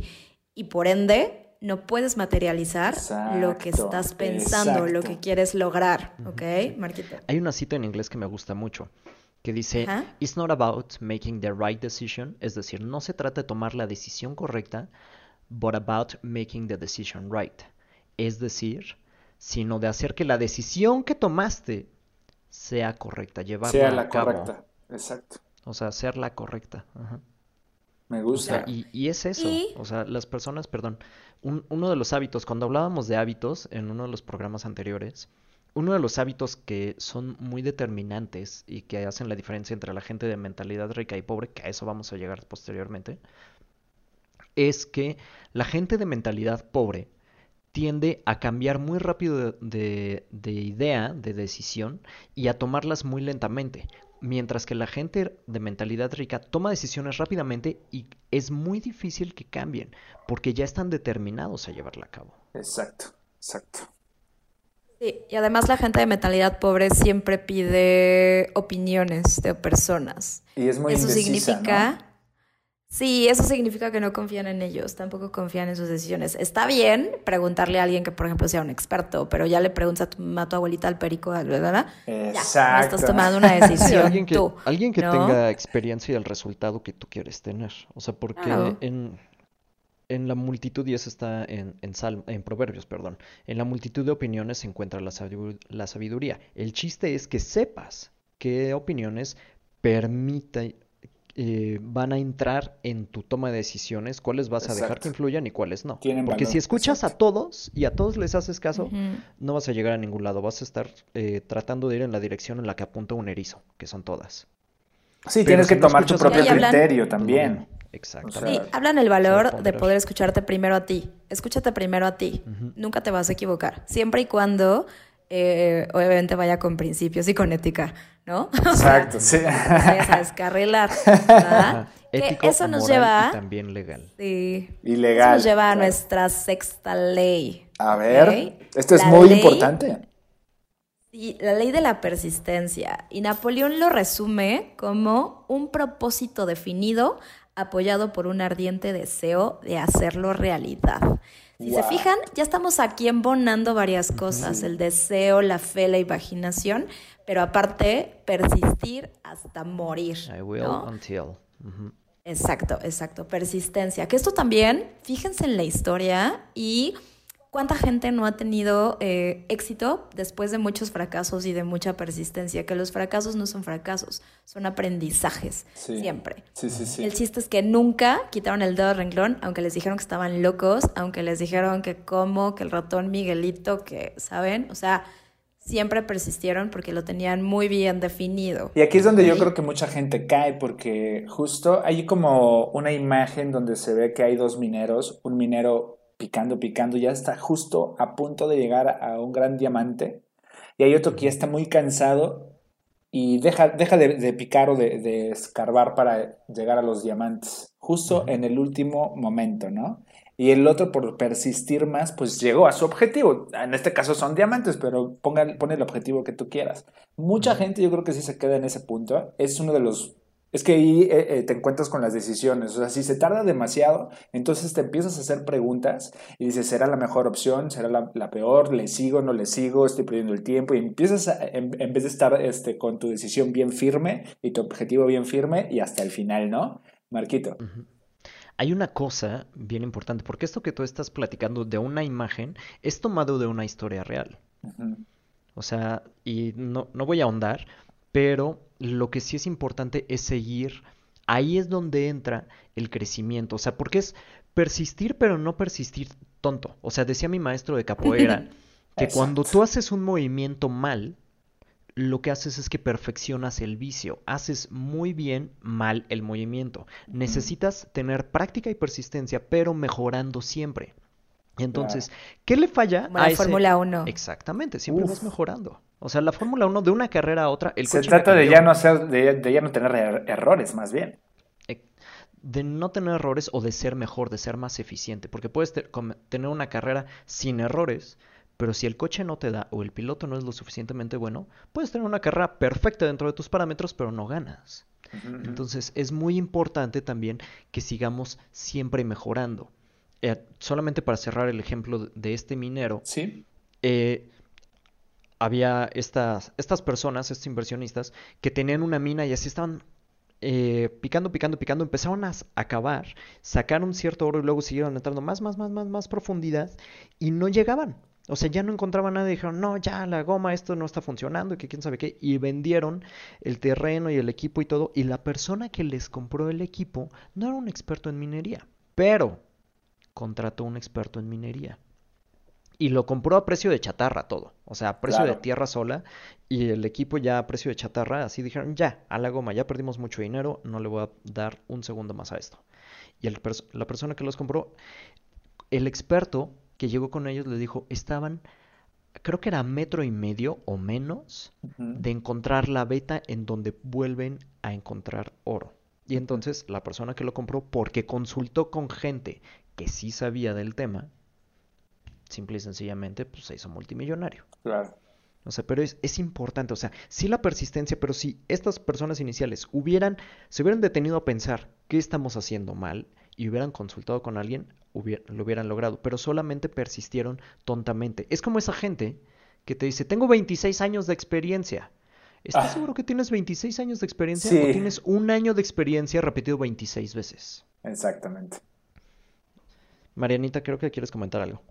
y por ende no puedes materializar lo que estás pensando, lo que quieres lograr, ¿ok, Marquita? Hay una cita en inglés que me gusta mucho que dice, It's not about making the right decision, es decir, no se trata de tomar la decisión correcta, but about making the decision right. Es decir, sino de hacer que la decisión que tomaste sea correcta, llevarla sea la correcta, exacto. O sea, ser la correcta. Me gusta. y, es eso. O sea, las personas, perdón, uno de los hábitos, cuando hablábamos de hábitos en uno de los programas anteriores, uno de los hábitos que son muy determinantes y que hacen la diferencia entre la gente de mentalidad rica y pobre, que a eso vamos a llegar posteriormente, es que la gente de mentalidad pobre tiende a cambiar muy rápido de, de, idea, de decisión, y a tomarlas muy lentamente mientras que la gente de mentalidad rica toma decisiones rápidamente y es muy difícil que cambien, porque ya están determinados a llevarla a cabo. Exacto, exacto. Sí, y además la gente de mentalidad pobre siempre pide opiniones de personas. Y es muy Eso significa Sí, eso significa que no confían en ellos, tampoco confían en sus decisiones. Está bien preguntarle a alguien que, por ejemplo, sea un experto, pero ya le preguntas a tu, abuelita al perico, ¿verdad? Exacto. Ya, estás tomando una decisión. alguien que, alguien que tenga experiencia y el resultado que tú quieres tener. O sea, porque en, en la multitud, y eso está en, en, en Proverbios, perdón, en la multitud de opiniones se encuentra la, la sabiduría. El chiste es que sepas qué opiniones permiten, eh, van a entrar en tu toma de decisiones, cuáles vas a dejar que influyan y cuáles no. Porque si escuchas a todos y a todos les haces caso, no vas a llegar a ningún lado. Vas a estar eh, tratando de ir en la dirección en la que apunta un erizo, que son todas. Sí, tienes que tomar tu propio criterio también. Exacto. Sí, hablan el valor de poder escucharte primero a ti. Escúchate primero a ti. Nunca te vas a equivocar. Siempre y cuando, eh, obviamente, vaya con principios y con ética, ¿no? Exacto, sí. A descarrilar. Ético, eso nos lleva. Y también legal. Sí. Y legal. Eso nos lleva a nuestra sexta ley. A ver, esto es muy importante. Sí, la ley de la persistencia. Y Napoleón lo resume como un propósito definido apoyado por un ardiente deseo de hacerlo realidad. Si se fijan, ya estamos aquí embonando varias cosas, el deseo, la fe, la imaginación, pero aparte, persistir hasta morir. I will until. Exacto, exacto, persistencia. Que esto también, fíjense en la historia y ¿Cuánta gente no ha tenido eh, éxito después de muchos fracasos y de mucha persistencia? Que los fracasos no son fracasos, son aprendizajes, siempre. Sí, sí, sí. El chiste es que nunca quitaron el dedo del renglón, aunque les dijeron que estaban locos, aunque les dijeron que como, que el ratón Miguelito, que, ¿saben? O sea, siempre persistieron porque lo tenían muy bien definido. Y aquí es donde yo creo que mucha gente cae, porque justo hay como una imagen donde se ve que hay dos mineros, un minero picando, picando, ya está justo a punto de llegar a un gran diamante. Y hay otro que ya está muy cansado y deja, deja de, picar o de, escarbar para llegar a los diamantes, justo en el último momento, ¿no? Y el otro, por persistir más, pues llegó a su objetivo. En este caso son diamantes, pero ponga, pone el objetivo que tú quieras. Mucha gente yo creo que sí se queda en ese punto. Es uno de los es que ahí eh, eh, te encuentras con las decisiones. O sea, si se tarda demasiado, entonces te empiezas a hacer preguntas y dices, ¿será la mejor opción? ¿Será la, peor? ¿Le sigo? ¿No le sigo? ¿Estoy perdiendo el tiempo? Y empiezas, en, vez de estar este, con tu decisión bien firme y tu objetivo bien firme y hasta el final, ¿no? Marquito. Hay una cosa bien importante, porque esto que tú estás platicando de una imagen es tomado de una historia real. O sea, y no, no voy a ahondar, pero lo que sí es importante es seguir. Ahí es donde entra el crecimiento. O sea, porque es persistir, pero no persistir tonto. O sea, decía mi maestro de capoeira que cuando tú haces un movimiento mal, lo que haces es que perfeccionas el vicio. Haces muy bien mal el movimiento. Necesitas tener práctica y persistencia, pero mejorando siempre. Entonces, ¿qué le falla a la Fórmula 1? Exactamente, siempre vas mejorando. O sea, la Fórmula 1 de una carrera a otra, el Se trata de ya no hacer, de, ya no tener er, errores, más bien. Eh, de no tener errores o de ser mejor, de ser más eficiente. Porque puedes tener una carrera sin errores, pero si el coche no te da o el piloto no es lo suficientemente bueno, puedes tener una carrera perfecta dentro de tus parámetros, pero no ganas. Entonces, es muy importante también que sigamos siempre mejorando. Eh, solamente para cerrar el ejemplo de este minero, ¿Sí? Eh, había estas, estas personas, estos inversionistas, que tenían una mina y así estaban eh, picando, picando, picando, empezaron a acabar, sacaron cierto oro y luego siguieron entrando más, más, más, más, más profundidad y no llegaban. O sea, ya no encontraban nada dijeron, no, ya la goma, esto no está funcionando, que quién sabe qué. Y vendieron el terreno y el equipo y todo. Y la persona que les compró el equipo no era un experto en minería, pero contrató un experto en minería. Y lo compró a precio de chatarra todo. O sea, a precio de tierra sola. Y el equipo ya a precio de chatarra. Así dijeron, ya, a la goma, ya perdimos mucho dinero. No le voy a dar un segundo más a esto. Y el la persona que los compró, el experto que llegó con ellos le dijo, estaban, creo que era metro y medio o menos de encontrar la beta en donde vuelven a encontrar oro. Y entonces la persona que lo compró, porque consultó con gente que sí sabía del tema, simple y sencillamente, pues se hizo multimillonario. Claro. O sea, pero es, es, importante, o sea, sí la persistencia, pero si estas personas iniciales hubieran, se hubieran detenido a pensar qué estamos haciendo mal y hubieran consultado con alguien, lo hubieran logrado, pero solamente persistieron tontamente. Es como esa gente que te dice, tengo 26 años de experiencia. ¿Estás ah. seguro que tienes 26 años de experiencia o tienes un año de experiencia repetido 26 veces? Exactamente. Marianita, creo que quieres comentar algo.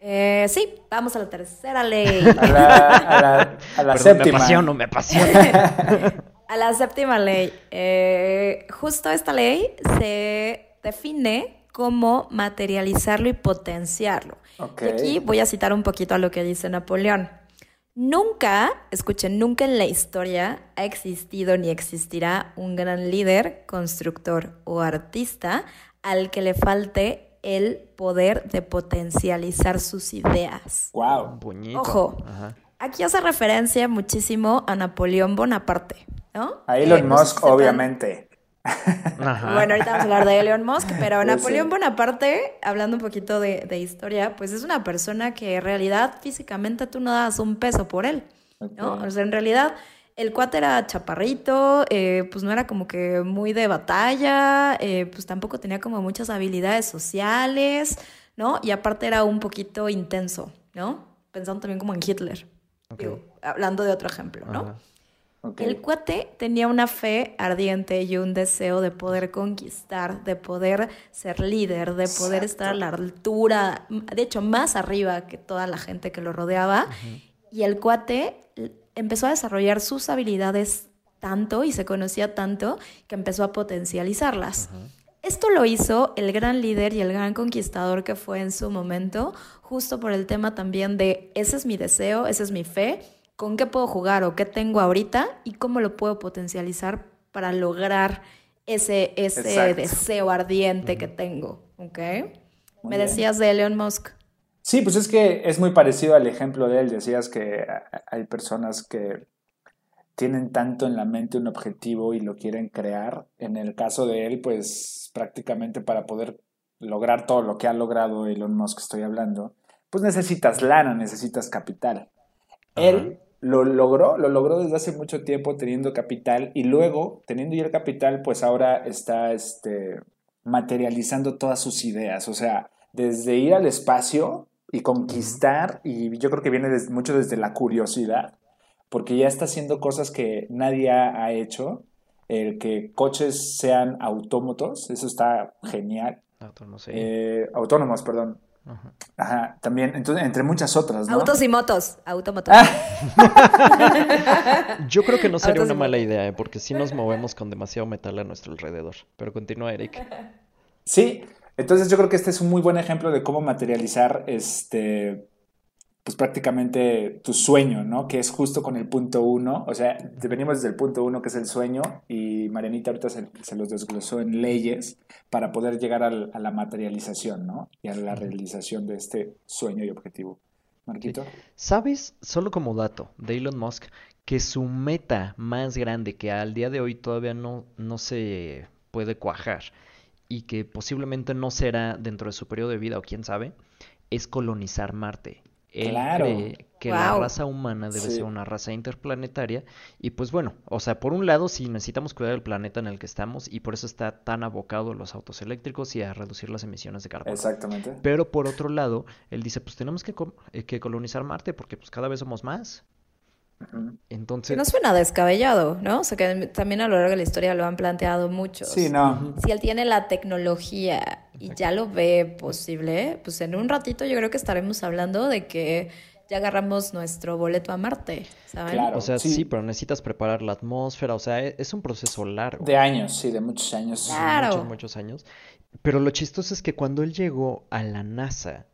Eh, sí, vamos a la tercera ley. A la, a la, a la Perdón, séptima. Me apasiono, me apasiono. A la séptima ley. Eh, justo esta ley se define como materializarlo y potenciarlo. Y aquí voy a citar un poquito a lo que dice Napoleón. Nunca, escuchen, nunca en la historia ha existido ni existirá un gran líder, constructor o artista al que le falte el poder de potencializar sus ideas. Wow. Puñito. Ojo. Ajá. Aquí hace referencia muchísimo a Napoleón Bonaparte, ¿no? A Eh, Elon no sé si Musk, obviamente. Ajá. Bueno, ahorita vamos a hablar de Elon Musk, pero Sí, Napoleón sí. Bonaparte, hablando un poquito de, de historia, pues es una persona que en realidad físicamente tú no das un peso por él, ¿no? O sea, en realidad el cuate era chaparrito, eh, pues no era como que muy de batalla, eh, pues tampoco tenía como muchas habilidades sociales, ¿no? Y aparte era un poquito intenso, ¿no? Pensando también como en Hitler, digo, hablando de otro ejemplo, ¿no? El cuate tenía una fe ardiente y un deseo de poder conquistar, de poder ser líder, de poder estar a la altura, de hecho más arriba que toda la gente que lo rodeaba. Y el cuate empezó a desarrollar sus habilidades tanto y se conocía tanto que empezó a potencializarlas. Esto lo hizo el gran líder y el gran conquistador que fue en su momento, justo por el tema también de ese es mi deseo, esa es mi fe, con qué puedo jugar o qué tengo ahorita y cómo lo puedo potencializar para lograr ese, ese Exacto. deseo ardiente que tengo. ¿Ok? Muy Me bien. decías de Elon Musk. Sí, pues es que es muy parecido al ejemplo de él. Decías que hay personas que tienen tanto en la mente un objetivo y lo quieren crear. En el caso de él, pues prácticamente para poder lograr todo lo que ha logrado Elon Musk, estoy hablando, pues necesitas lana, necesitas capital. Él lo logró, lo logró desde hace mucho tiempo teniendo capital y luego, teniendo ya el capital, pues ahora está este, materializando todas sus ideas. O sea, desde ir al espacio y conquistar, y yo creo que viene mucho desde la curiosidad, porque ya está haciendo cosas que nadie ha, ha hecho. El que coches sean autómatos, eso está genial. Ah, no sé. Eh, autónomos, perdón. Ajá. Ajá, también, entonces, entre muchas otras, ¿no? Autos y motos. Automotos. Yo creo que no sería Autos una mala idea, ¿eh? porque sí nos movemos con demasiado metal a nuestro alrededor. Pero continúa, Eric. Sí, entonces yo creo que este es un muy buen ejemplo de cómo materializar este, pues prácticamente tu sueño, ¿no? Que es justo con el punto uno, o sea, venimos desde el punto uno que es el sueño y Marianita ahorita se, se los desglosó en leyes para poder llegar al- a la materialización, ¿no? Y a la realización de este sueño y objetivo. Marquito. ¿Sabes, solo como dato, de Elon Musk, que su meta más grande, que al día de hoy todavía no, no se puede cuajar y que posiblemente no será dentro de su periodo de vida o quién sabe, es colonizar Marte. Él Claro. cree que la raza humana debe Sí. ser una raza interplanetaria y pues bueno, o sea, por un lado sí necesitamos cuidar el planeta en el que estamos y por eso está tan abocado a los autos eléctricos y a reducir las emisiones de carbono. Exactamente. Pero por otro lado, él dice, pues tenemos que, co- eh, que colonizar Marte porque pues cada vez somos más. Entonces, no suena descabellado, ¿no? O sea, que también a lo largo de la historia lo han planteado muchos. Sí, no. Si él tiene la tecnología y ya lo ve posible, pues en un ratito yo creo que estaremos hablando de que ya agarramos nuestro boleto a Marte, ¿saben? Claro. o sea, sí. sí, pero necesitas preparar la atmósfera, o sea, e- es un proceso largo. De años, sí, de muchos años. Claro. Muchos, muchos años. Pero lo chistoso es que cuando él llegó a la NASA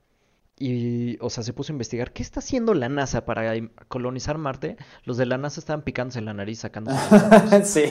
y, o sea, se puso a investigar qué está haciendo la NASA para colonizar Marte, los de la NASA estaban picándose en la nariz mocos. sí.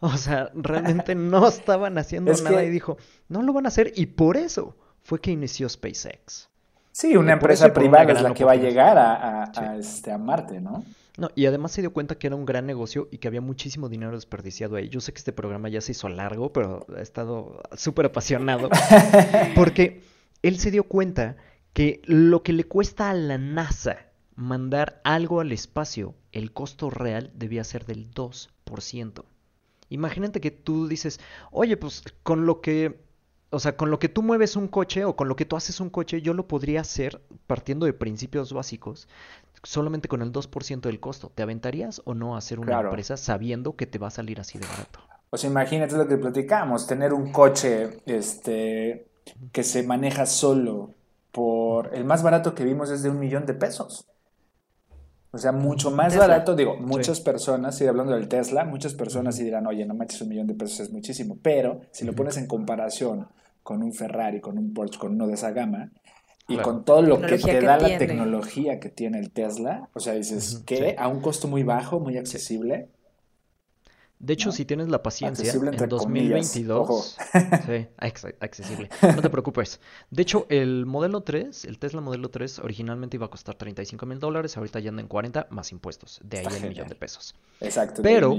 O sea, realmente no estaban haciendo Es nada que- y dijo, no lo van a hacer y por eso fue que inició SpaceX. Sí, una Y empresa por una privada es la que va a llegar a, a- Sí. a, este, a Marte, ¿no? No, y además se dio cuenta que era un gran negocio y que había muchísimo dinero desperdiciado ahí. Yo sé que este programa ya se hizo largo, pero he estado súper apasionado. Porque él se dio cuenta que lo que le cuesta a la NASA mandar algo al espacio, el costo real debía ser del 2%. Imagínate que tú dices, oye, pues con lo que, o sea, con lo que tú mueves un coche o con lo que tú haces un coche, yo lo podría hacer partiendo de principios básicos, solamente con el 2% del costo. ¿Te aventarías o no a hacer una Claro. empresa sabiendo que te va a salir así de barato? O sea, imagínate lo que platicamos, tener un coche, este, que se maneja solo por el más barato que vimos es de un millón de pesos. O sea, mucho más Tesla. barato, digo, muchas personas, y hablando del Tesla, muchas personas sí dirán, oye, no manches, un millón de pesos es muchísimo, pero si lo pones en comparación con un Ferrari, con un Porsche, con uno de esa gama, y Claro. con todo lo que te que da la tiene. tecnología que tiene el Tesla, o sea, dices que sí. a un costo muy bajo, muy accesible, De hecho, ¿no? si tienes la paciencia, en entre comillas, 2022, ojo. sí, acce- accesible, no te preocupes. De hecho, el modelo 3, el Tesla modelo 3, originalmente iba a costar 35 mil dólares, ahorita ya anda en 40 más impuestos, de ahí Está el millón de pesos. exacto, Pero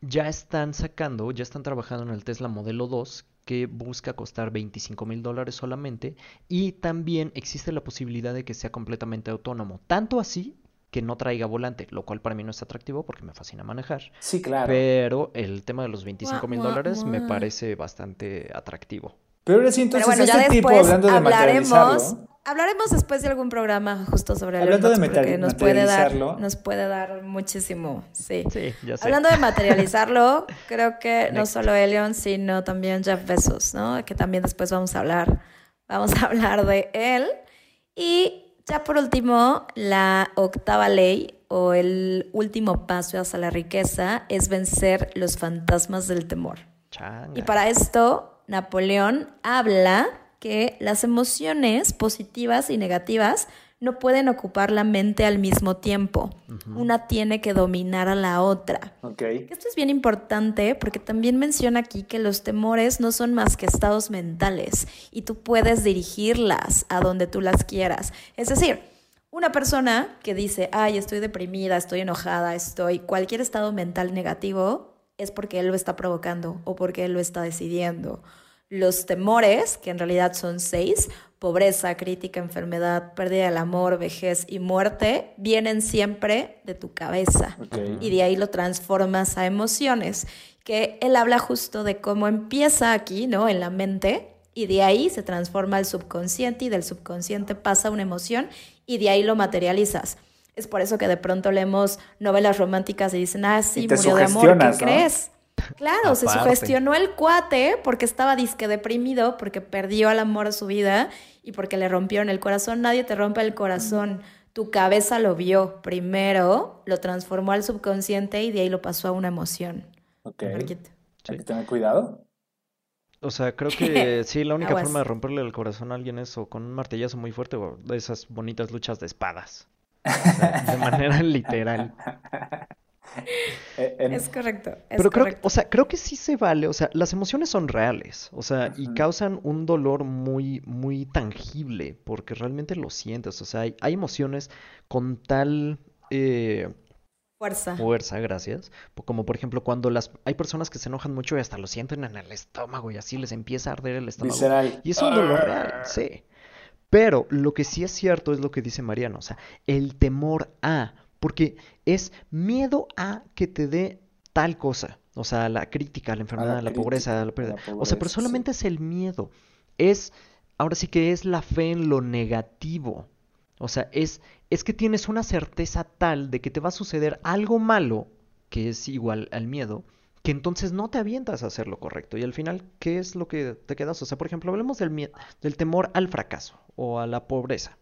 ya están sacando, ya están trabajando en el Tesla modelo 2 que busca costar 25 mil dólares solamente y también existe la posibilidad de que sea completamente autónomo, tanto así que no traiga volante, lo cual para mí no es atractivo porque me fascina manejar. Sí, claro. Pero el tema de los 25 mil dólares me parece bastante atractivo. Pero ahora sí, entonces, bueno, este tipo, hablando de hablaremos, materializarlo, hablaremos después de algún programa justo sobre Elon Hablando de Musk, porque nos puede dar, materializarlo. nos puede dar muchísimo, sí. Sí, ya sé. Hablando de materializarlo, creo que no solo Elon, sino también Jeff Bezos, ¿no? Que también después vamos a hablar, vamos a hablar de él. Y ya por último, la octava ley o el último paso hacia la riqueza es vencer los fantasmas del temor. Changa. Y para esto, Napoleón habla que las emociones positivas y negativas no pueden ocupar la mente al mismo tiempo. Una tiene que dominar a la otra. ok, Esto es bien importante porque también menciona aquí que los temores no son más que estados mentales y tú puedes dirigirlas a donde tú las quieras. Es decir, una persona que dice, ay, estoy deprimida, estoy enojada, estoy cualquier estado mental negativo, es porque él lo está provocando o porque él lo está decidiendo. Los temores, que en realidad son seis, pobreza, crítica, enfermedad, pérdida del amor, vejez y muerte, vienen siempre de tu cabeza y de ahí lo transformas a emociones, que él habla justo de cómo empieza aquí, ¿no? En la mente y de ahí se transforma al subconsciente y del subconsciente pasa una emoción y de ahí lo materializas. Es por eso que de pronto leemos novelas románticas y dicen, ah, sí, murió de amor, ¿qué crees? Claro, se sugestionó el cuate porque estaba disque deprimido, porque perdió al amor de su vida y porque le rompieron el corazón. Nadie te rompe el corazón. Tu cabeza lo vio primero, lo transformó al subconsciente y de ahí lo pasó a una emoción. ok. Hay que tener cuidado. O sea, creo que sí, la única forma de romperle el corazón a alguien es o con un martillazo muy fuerte o de esas bonitas luchas de espadas. O sea, de manera literal. Eh, en- Es correcto. Es Pero creo que, o sea, creo que sí se vale, o sea, las emociones son reales, o sea, y causan un dolor muy, muy tangible, porque realmente lo sientes, o sea, hay, hay emociones con tal eh, Fuerza. fuerza, gracias, como por ejemplo cuando las, hay personas que se enojan mucho y hasta lo sienten en el estómago y así les empieza a arder el estómago. visceral. Y es un dolor real, sí. Pero lo que sí es cierto es lo que dice Mariano, o sea, el temor a, porque es miedo a que te dé tal cosa, o sea, la crítica, la enfermedad, la, crítica, pobreza, la a pérdida. la O sea, pobreza, pero sí. solamente es el miedo, es, ahora sí que es la fe en lo negativo. O sea, es, es que tienes una certeza tal de que te va a suceder algo malo, que es igual al miedo, que entonces no te avientas a hacer lo correcto. Y al final, ¿qué es lo que te quedas? O sea, por ejemplo, hablemos del, mie- del temor al fracaso o a la pobreza.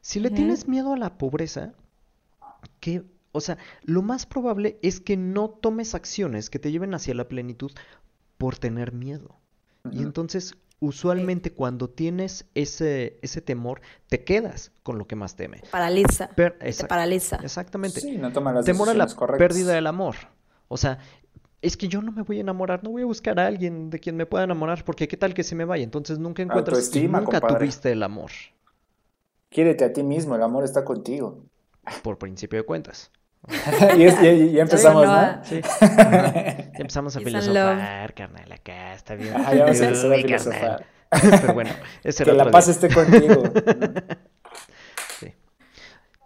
Si le tienes miedo a la pobreza, que, o sea, lo más probable es que no tomes acciones que te lleven hacia la plenitud por tener miedo. Y entonces, usualmente cuando tienes ese, ese temor, te quedas con lo que más teme. Paraliza. Per- Te paraliza. exactamente. Sí, no las Temor a la correctas. pérdida del amor. O sea, es que yo no me voy a enamorar, no voy a buscar a alguien de quien me pueda enamorar, porque qué tal que se me vaya. Entonces nunca encuentras y nunca compadre. tuviste el amor, Quiérete a ti mismo, el amor está contigo. Por principio de cuentas. y, es- y- y ya empezamos, no, ¿no? Sí. Ajá. Ya empezamos a filosofar, carnal, acá está bien. Ah, ya vamos a empezar a filosofar. Pero bueno, ese Que la paz día. esté contigo. Sí.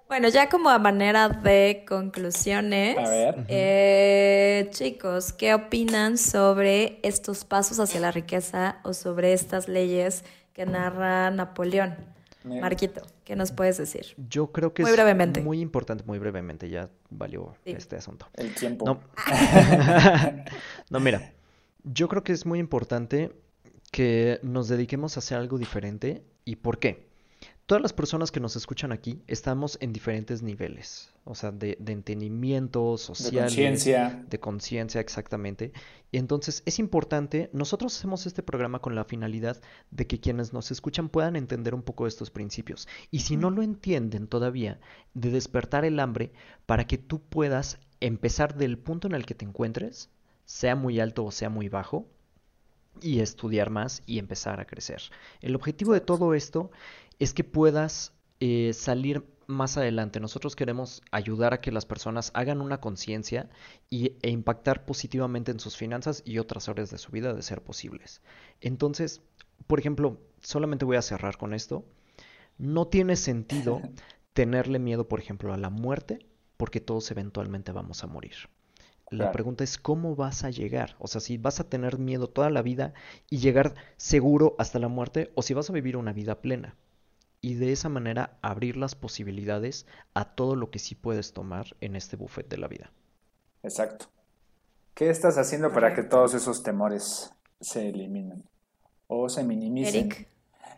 Bueno, ya como a manera de conclusiones, A ver. eh, chicos, ¿qué opinan sobre estos pasos hacia la riqueza o sobre estas leyes que narra Napoleón? Marquito, ¿qué nos puedes decir? Yo creo que Muy es brevemente. muy importante, muy brevemente, ya valió Sí. este asunto. El tiempo. No. No, mira, yo creo que es muy importante que nos dediquemos a hacer algo diferente. ¿Y por qué? Todas las personas que nos escuchan aquí estamos en diferentes niveles, o sea, de, de entendimiento social, de conciencia, de conciencia exactamente. Y entonces es importante, nosotros hacemos este programa con la finalidad de que quienes nos escuchan puedan entender un poco estos principios. Y si no lo entienden todavía, de despertar el hambre para que tú puedas empezar del punto en el que te encuentres, sea muy alto o sea muy bajo, y estudiar más y empezar a crecer. El objetivo de todo esto es que puedas eh, salir más adelante. Nosotros queremos ayudar a que las personas hagan una conciencia e impactar positivamente en sus finanzas y otras áreas de su vida de ser posibles. Entonces, por ejemplo, solamente voy a cerrar con esto. No tiene sentido tenerle miedo, por ejemplo, a la muerte, porque todos eventualmente vamos a morir. La pregunta es cómo vas a llegar. O sea, si vas a tener miedo toda la vida y llegar seguro hasta la muerte o si vas a vivir una vida plena. Y de esa manera abrir las posibilidades a todo lo que sí puedes tomar en este buffet de la vida. Exacto. ¿Qué estás haciendo para que todos esos temores se eliminen o se minimicen? Eric,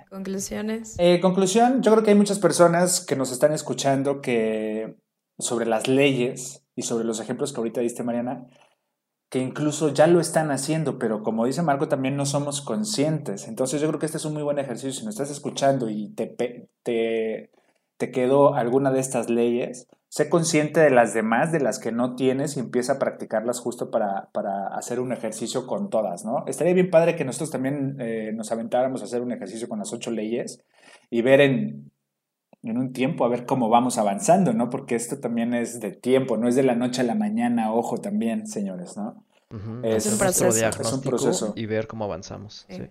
conclusiones. Eh, conclusión, yo creo que hay muchas personas que nos están escuchando que sobre las leyes y sobre los ejemplos que ahorita diste, Mariana, incluso ya lo están haciendo, pero como dice Marco, también no somos conscientes. Entonces yo creo que este es un muy buen ejercicio. Si nos estás escuchando y te, te, te quedó alguna de estas leyes, sé consciente de las demás, de las que no tienes y empieza a practicarlas justo para, para hacer un ejercicio con todas, ¿no? Estaría bien padre que nosotros también eh, nos aventáramos a hacer un ejercicio con las ocho leyes y ver en en un tiempo a ver cómo vamos avanzando, ¿no? Porque esto también es de tiempo, no es de la noche a la mañana, ojo también, señores, ¿no? es, un proceso. Es un proceso. Y ver cómo avanzamos. Sí.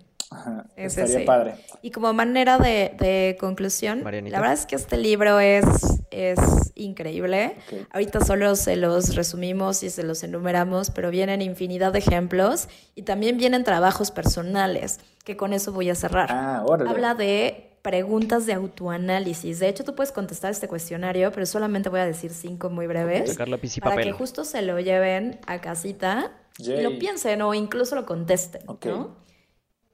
Estaría padre. Y como manera de, conclusión, la verdad es que este libro es, es increíble. Ahorita solo se los resumimos y se los enumeramos, pero vienen infinidad de ejemplos y también vienen trabajos personales, que con eso voy a cerrar. Ah, Habla de preguntas de autoanálisis. De hecho, tú puedes contestar este cuestionario, pero solamente voy a decir cinco muy breves. Para papel. que justo se lo lleven a casita y lo piensen o incluso lo contesten.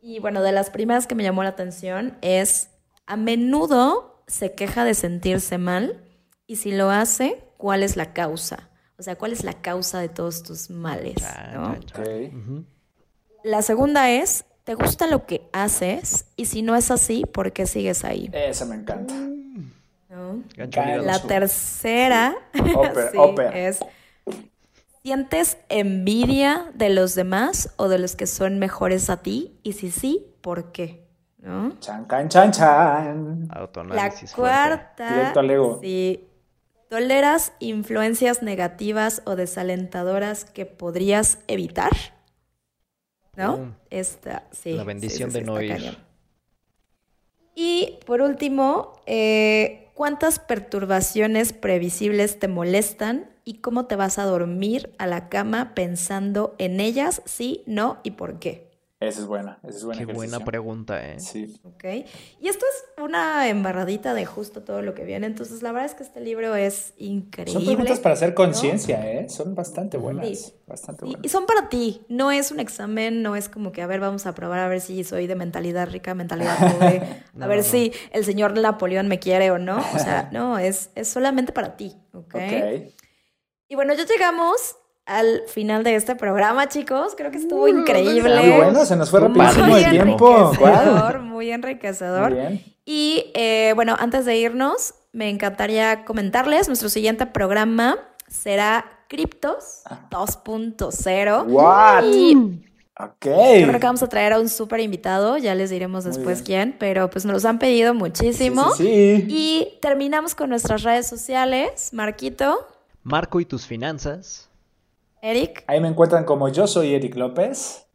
Y bueno, de las primeras que me llamó la atención es, a menudo se queja de sentirse mal y si lo hace, ¿cuál es la causa? O sea, ¿cuál es la causa de todos tus males? La segunda es, ¿Te gusta lo que haces? Y si no es así, ¿por qué sigues ahí? Eso me encanta. La tercera es, ¿sientes envidia de los demás o de los que son mejores a ti? Y si sí, ¿por qué? ¿No? Chan, can, chan, chan. La cuarta, si toleras influencias negativas o desalentadoras que podrías evitar. ¿No? Esta, sí. La bendición de no ir. Y por último, eh, ¿cuántas perturbaciones previsibles te molestan y cómo te vas a dormir a la cama pensando en ellas, sí, no y por qué? Esa es buena, esa es buena. Qué buena pregunta, ¿eh? Sí. Ok. Y esto es una embarradita de justo todo lo que viene. Entonces, la verdad es que este libro es increíble. Son preguntas para hacer conciencia, ¿eh? Son bastante buenas. Bastante buenas. Y son para ti. No es un examen, no es como que, a ver, vamos a probar a ver si soy de mentalidad rica, mentalidad pobre. a ver si el señor Napoleón me quiere o no. O sea, no, es, es solamente para ti. ¿ok? Ok. Y bueno, ya llegamos al final de este programa, chicos. Creo que estuvo increíble. Muy bueno, se nos fue rapidísimo el tiempo. Enriquecedor, muy enriquecedor. Y eh, bueno, antes de irnos, me encantaría comentarles, nuestro siguiente programa será Criptos 2.0. What? Y Ok. Creo que vamos a traer a un súper invitado, ya les diremos después quién, pero pues nos los han pedido muchísimo. sí, Y terminamos con nuestras redes sociales. Marquito. Marco y tus finanzas. Eric. Ahí me encuentran como yo soy Eric López.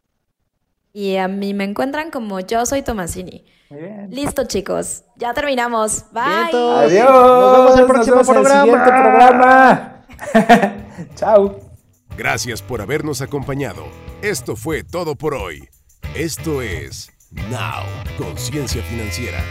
Y a mí me encuentran como yo soy Tomasini. Muy bien. Listo, chicos. Ya terminamos. Bye. Adiós. Nos vemos el próximo programa. programa. Chao. Gracias por habernos acompañado. Esto fue todo por hoy. Esto es Now, Conciencia Financiera.